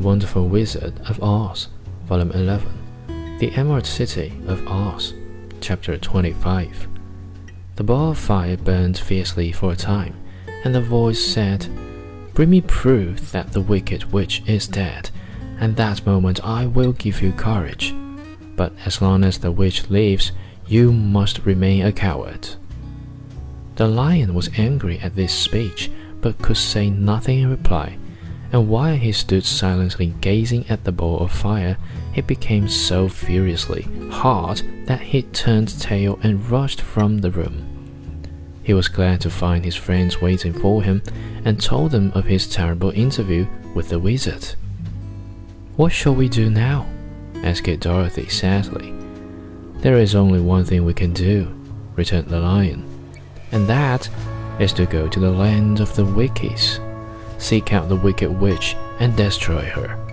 Wonderful Wizard of Oz, Volume 11, The Emerald City of Oz, Chapter 25. The ball of fire burned fiercely for a time, and the voice said, Bring me proof that the wicked witch is dead, and that moment I will give you courage. But as long as the witch lives, you must remain a coward. The lion was angry at this speech, but could say nothing in reply and while he stood silently gazing at the ball of fire, it became so furiously hot that he turned tail and rushed from the room. He was glad to find his friends waiting for him and told them of his terrible interview with the wizard. What shall we do now? asked Dorothy sadly. There is only one thing we can do, returned the lion, and that is to go to the land of the Winkies seek out the wicked witch and destroy her.